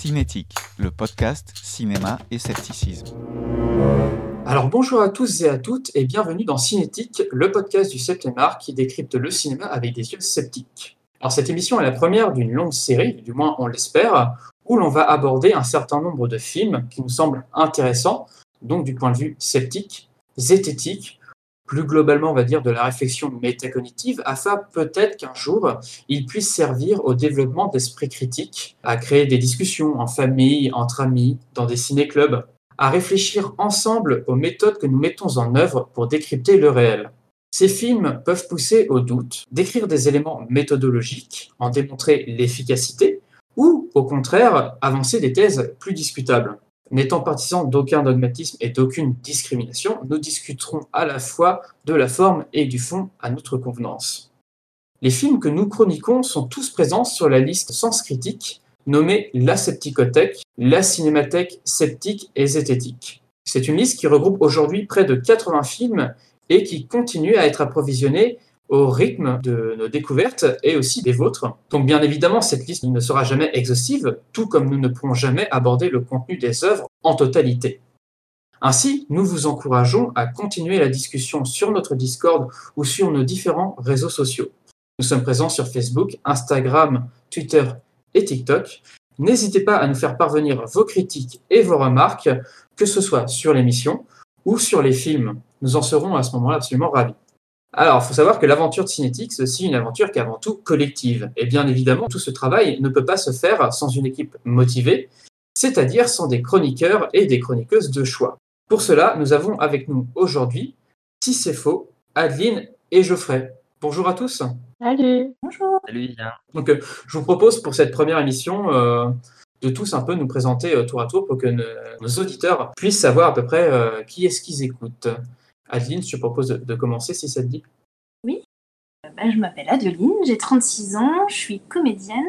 Cinétique, le podcast cinéma et scepticisme. Alors bonjour à tous et à toutes et bienvenue dans Cinétique, le podcast du 7 art qui décrypte le cinéma avec des yeux sceptiques. Alors cette émission est la première d'une longue série, du moins on l'espère, où l'on va aborder un certain nombre de films qui nous semblent intéressants, donc du point de vue sceptique, zététique, plus globalement, on va dire, de la réflexion métacognitive, afin peut-être qu'un jour, il puisse servir au développement d'esprit critique, à créer des discussions en famille, entre amis, dans des ciné-clubs, à réfléchir ensemble aux méthodes que nous mettons en œuvre pour décrypter le réel. Ces films peuvent pousser au doute, décrire des éléments méthodologiques, en démontrer l'efficacité, ou au contraire avancer des thèses plus discutables. N'étant partisans d'aucun dogmatisme et d'aucune discrimination, nous discuterons à la fois de la forme et du fond à notre convenance. Les films que nous chroniquons sont tous présents sur la liste Sens Critique, nommée La Scepticothèque, la Cinémathèque sceptique et zététique. C'est une liste qui regroupe aujourd'hui près de 80 films et qui continue à être approvisionnée au rythme de nos découvertes et aussi des vôtres. Donc bien évidemment, cette liste ne sera jamais exhaustive, tout comme nous ne pourrons jamais aborder le contenu des œuvres en totalité. Ainsi, nous vous encourageons à continuer la discussion sur notre Discord ou sur nos différents réseaux sociaux. Nous sommes présents sur Facebook, Instagram, Twitter et TikTok. N'hésitez pas à nous faire parvenir vos critiques et vos remarques, que ce soit sur l'émission ou sur les films. Nous en serons à ce moment-là absolument ravis. Alors, il faut savoir que l'aventure de Cinétique, c'est aussi une aventure qui est avant tout collective. Et bien évidemment, tout ce travail ne peut pas se faire sans une équipe motivée, c'est-à-dire sans des chroniqueurs et des chroniqueuses de choix. Pour cela, nous avons avec nous aujourd'hui, si c'est faux, Adeline et Geoffrey. Bonjour à tous. Salut. Bonjour. Salut, Donc, euh, je vous propose pour cette première émission euh, de tous un peu nous présenter euh, tour à tour pour que nos auditeurs puissent savoir à peu près qui est-ce qu'ils écoutent. Adeline, je te propose de, commencer si ça te dit? Oui. Bah, je m'appelle Adeline, j'ai 36 ans, je suis comédienne.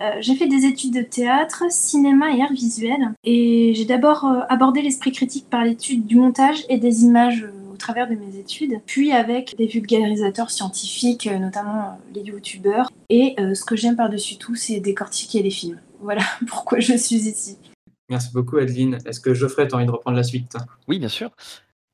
Euh, j'ai fait des études de théâtre, cinéma et art visuel. Et j'ai d'abord euh, abordé l'esprit critique par l'étude du montage et des images au travers de mes études, puis avec des vulgarisateurs scientifiques, notamment les youtubeurs. Et ce que j'aime par-dessus tout, c'est décortiquer les films. Voilà pourquoi je suis ici. Merci beaucoup Adeline. Est-ce que Geoffrey, tu as envie de reprendre la suite? Oui, bien sûr.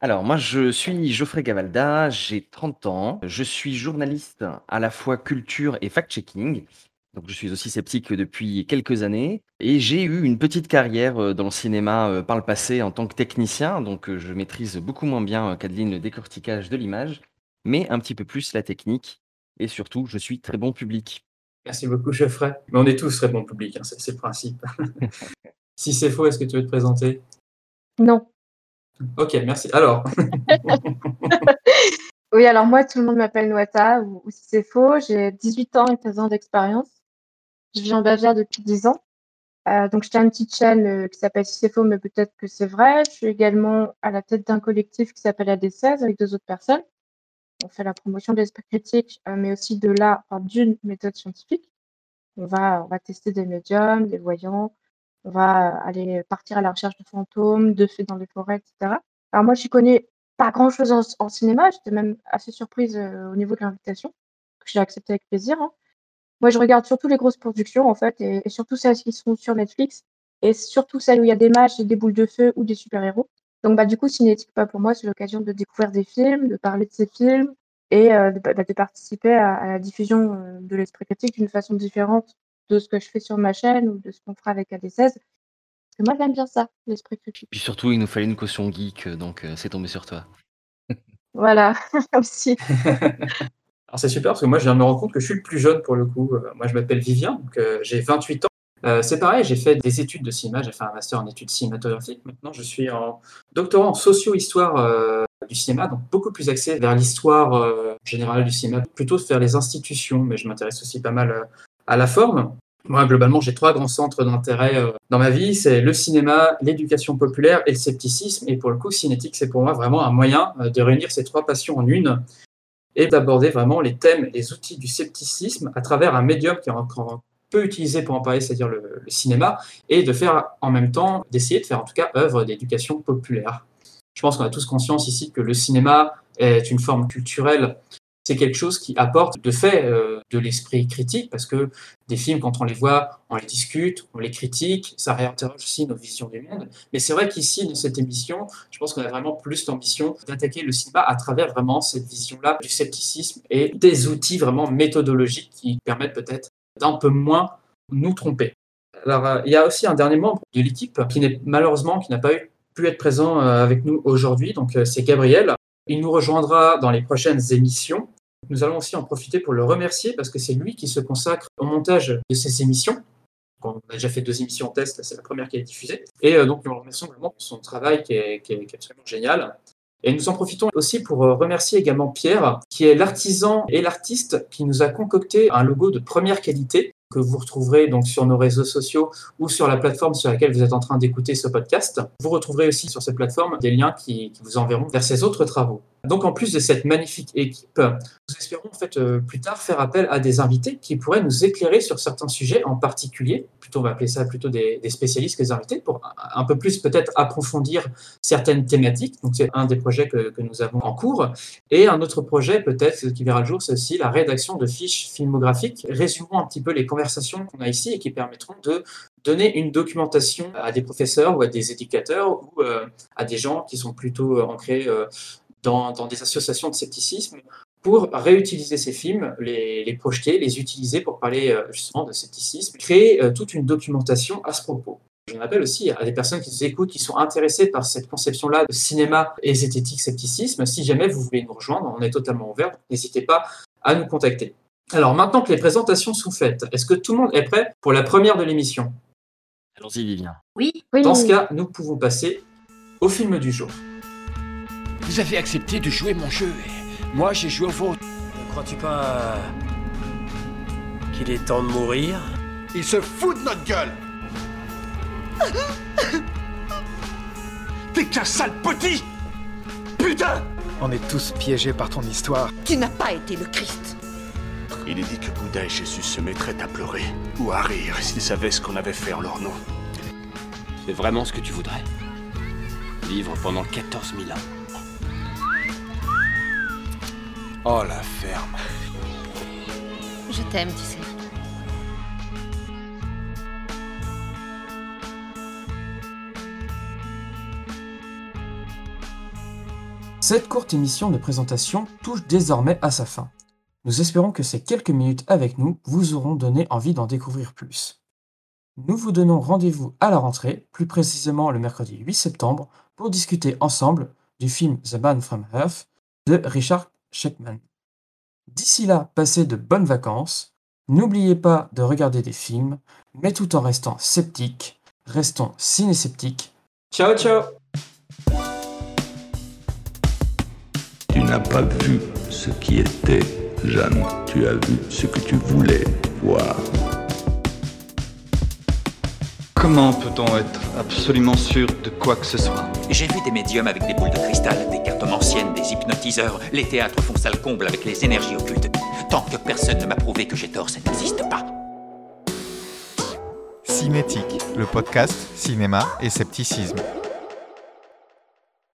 Alors moi je suis Geoffrey Gavalda, j'ai 30 ans, je suis journaliste à la fois culture et fact-checking, donc je suis aussi sceptique depuis quelques années et j'ai eu une petite carrière, euh, dans le cinéma, euh, par le passé en tant que technicien, donc euh, je maîtrise beaucoup moins bien, qu'Adeline le décortiquage de l'image, mais un petit peu plus la technique et surtout je suis très bon public. Merci beaucoup Geoffrey. Mais on est tous très bons publics, hein, c'est le principe. Si c'est faux, est-ce que tu veux te présenter? Non. Ok, merci. Alors. oui, alors moi, tout le monde m'appelle Noata, ou, si c'est faux, j'ai 18 ans et 13 ans d'expérience. Je vis en Bavière depuis 10 ans. Euh, donc, j'ai une petite chaîne euh, qui s'appelle Si mais peut-être que c'est vrai. Je suis également à la tête d'un collectif qui s'appelle AD16 avec deux autres personnes. On fait la promotion de l'esprit critique, euh, mais aussi de la, d'une méthode scientifique. On va, on va tester des médiums, des voyants, on va aller partir à la recherche de fantômes, de fées dans les forêts, etc. Alors moi, je connais pas grand-chose en, cinéma. J'étais même assez surprise euh, au niveau de l'invitation, que j'ai accepté avec plaisir. Hein. Moi, je regarde surtout les grosses productions, en fait, et, surtout celles qui sont sur Netflix, et surtout celles où il y a des matchs, des boules de feu ou des super-héros. Donc, bah, du coup, Cinétique, pas pour moi, c'est l'occasion de découvrir des films, de parler de ces films, et euh, bah, de, participer à, la diffusion euh, de l'esprit critique d'une façon différente de ce que je fais sur ma chaîne ou de ce qu'on fera avec AD16. Parce que moi, j'aime bien ça, l'esprit critique. Puis surtout, il nous fallait une caution geek, euh, donc euh, c'est tombé sur toi. voilà, aussi. Alors c'est super parce que moi je viens de me rendre compte que je suis le plus jeune pour le coup. Euh, moi je m'appelle Vivien, donc j'ai 28 ans. c'est pareil, j'ai fait des études de cinéma, j'ai fait un master en études cinématographiques. Maintenant je suis en doctorat en socio-histoire du cinéma, donc beaucoup plus axé vers l'histoire générale du cinéma, plutôt vers les institutions, mais je m'intéresse aussi pas mal à la forme. Moi, globalement, j'ai trois grands centres d'intérêt euh, dans ma vie. C'est le cinéma, l'éducation populaire et le scepticisme. Et pour le coup, Cinétique, c'est pour moi vraiment un moyen euh, de réunir ces trois passions en une et d'aborder vraiment les thèmes, les outils du scepticisme à travers un médium qui est encore peu utilisé pour en parler, c'est-à-dire le, le cinéma, et de faire en même temps, d'essayer de faire en tout cas œuvre d'éducation populaire. Je pense qu'on a tous conscience ici que le cinéma est une forme culturelle c'est quelque chose qui apporte de fait euh, de l'esprit critique, parce que des films, quand on les voit, on les discute, on les critique, ça réinterroge aussi nos visions du monde. Mais c'est vrai qu'ici, dans cette émission, je pense qu'on a vraiment plus l'ambition d'attaquer le cinéma à travers vraiment cette vision-là du scepticisme et des outils vraiment méthodologiques qui permettent peut-être d'un peu moins nous tromper. Alors, euh, il y a aussi un dernier membre de l'équipe qui n'est malheureusement qui n'a pas pu être présent euh, avec nous aujourd'hui, donc c'est Gabriel. Il nous rejoindra dans les prochaines émissions. Nous allons aussi en profiter pour le remercier parce que c'est lui qui se consacre au montage de ces émissions. On a déjà fait deux émissions en test, c'est la première qui est diffusée. Et euh, donc, nous le remercions également pour son travail qui est, absolument génial. Et nous en profitons aussi pour euh, remercier également Pierre, qui est l'artisan et l'artiste qui nous a concocté un logo de première qualité que vous retrouverez donc sur nos réseaux sociaux ou sur la plateforme sur laquelle vous êtes en train d'écouter ce podcast. Vous retrouverez aussi sur cette plateforme des liens qui vous enverront vers ses autres travaux. Donc en plus de cette magnifique équipe, nous espérons en fait euh, plus tard faire appel à des invités qui pourraient nous éclairer sur certains sujets en particulier. Plutôt on va appeler ça plutôt des, spécialistes que des invités pour un, peu plus peut-être approfondir certaines thématiques. Donc c'est un des projets que, que, nous avons en cours. Et un autre projet peut-être qui verra le jour, c'est aussi la rédaction de fiches filmographiques. Résumons un petit peu les conversations qu'on a ici et qui permettront de donner une documentation à des professeurs ou à des éducateurs ou euh, à des gens qui sont plutôt ancrés euh, dans, dans, des associations de scepticisme pour réutiliser ces films, les, les, projeter, les utiliser pour parler euh, justement de scepticisme, créer euh, toute une documentation à ce propos. J'en appelle aussi à des personnes qui nous écoutent, qui sont intéressées par cette conception-là de cinéma et zététique scepticisme. Si jamais vous voulez nous rejoindre, on est totalement ouvert. N'hésitez pas à nous contacter. Alors maintenant que les présentations sont faites, est-ce que tout le monde est prêt pour la première de l'émission? Allons-y, Vivien. Oui. Dans ce cas, nous pouvons passer au film du jour. Vous avez accepté de jouer mon jeu et moi j'ai joué au vôtre. Ne crois-tu pas qu'il est temps de mourir? Il se fout de notre gueule T'es qu'un sale petit Putain On est tous piégés par ton histoire. Tu n'as pas été le Christ. Il est dit que Bouddha et Jésus se mettraient à pleurer ou à rire s'ils savaient ce qu'on avait fait en leur nom. C'est vraiment ce que tu voudrais? Vivre pendant 14 000 ans. Oh la ferme. Je t'aime, tu sais. Cette courte émission de présentation touche désormais à sa fin. Nous espérons que ces quelques minutes avec nous vous auront donné envie d'en découvrir plus. Nous vous donnons rendez-vous à la rentrée, plus précisément le mercredi 8 septembre, pour discuter ensemble du film The Man from Earth de Richard D'ici là, passez de bonnes vacances. N'oubliez pas de regarder des films, mais tout en restant sceptique. Restons ciné-sceptiques. Ciao, ciao Tu n'as pas vu ce qui était, Jeanne. Tu as vu ce que tu voulais voir. Comment peut-on être absolument sûr de quoi que ce soit? J'ai vu des médiums avec des boules de cristal, des cartes anciennes, des hypnotiseurs. Les théâtres font sale comble avec les énergies occultes. Tant que personne ne m'a prouvé que j'ai tort, ça n'existe pas. Cinétique, le podcast cinéma et scepticisme.